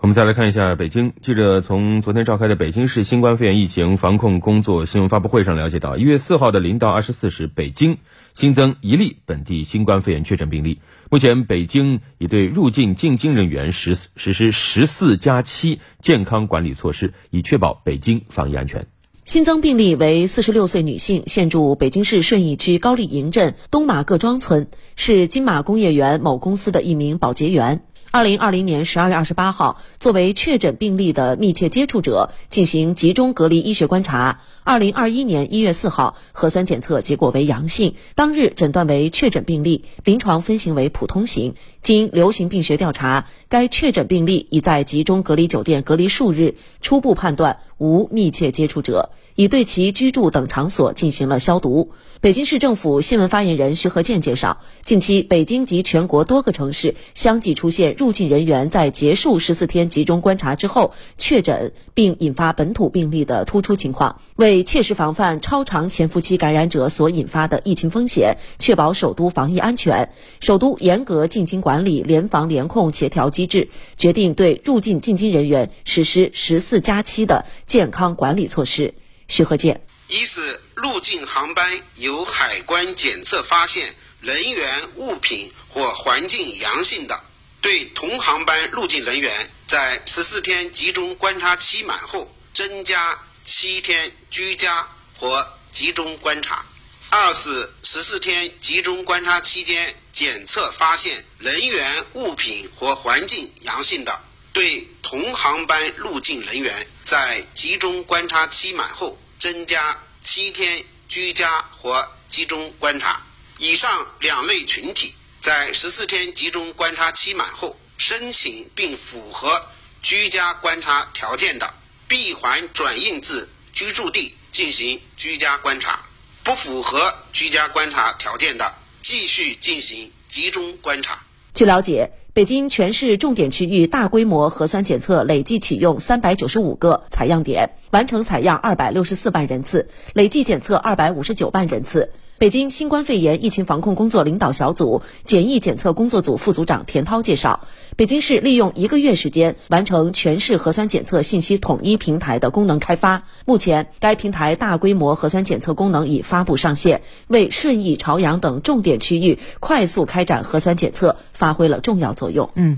我们再来看一下北京。记者从昨天召开的北京市新冠肺炎疫情防控工作新闻发布会上了解到，一月四号的零到二十四时，北京新增一例本地新冠肺炎确诊病例。目前，北京已对入境进京人员实实施十四加七健康管理措施，以确保北京防疫安全。新增病例为四十六岁女性，现住北京市顺义区高丽营镇东马各庄村，是金马工业园某公司的一名保洁员。二零二零年十二月二十八号，作为确诊病例的密切接触者进行集中隔离医学观察。二零二一年一月四号，核酸检测结果为阳性，当日诊断为确诊病例，临床分型为普通型。经流行病学调查，该确诊病例已在集中隔离酒店隔离数日，初步判断无密切接触者，已对其居住等场所进行了消毒。北京市政府新闻发言人徐和建介绍，近期北京及全国多个城市相继出现入境人员在结束十四天集中观察之后确诊并引发本土病例的突出情况，为切实防范超长潜伏期感染者所引发的疫情风险，确保首都防疫安全，首都严格进京。管理联防联控协调机制，决定对入境进京人员实施十四加七的健康管理措施。徐和建，一是入境航班由海关检测发现人员、物品或环境阳性的，对同航班入境人员在十四天集中观察期满后，增加七天居家或集中观察。二是十四天集中观察期间检测发现人员、物品或环境阳性的，对同航班入境人员在集中观察期满后增加七天居家或集中观察。以上两类群体在十四天集中观察期满后申请并符合居家观察条件的，闭环转运至居住地进行居家观察。不符合居家观察条件的，继续进行集中观察。据了解，北京全市重点区域大规模核酸检测累计启用三百九十五个采样点，完成采样二百六十四万人次，累计检测二百五十九万人次。北京新冠肺炎疫情防控工作领导小组检疫检测工作组副组长田涛介绍，北京市利用一个月时间完成全市核酸检测信息统一平台的功能开发。目前，该平台大规模核酸检测功能已发布上线，为顺义、朝阳等重点区域快速开展核酸检测发挥了重要作用。嗯。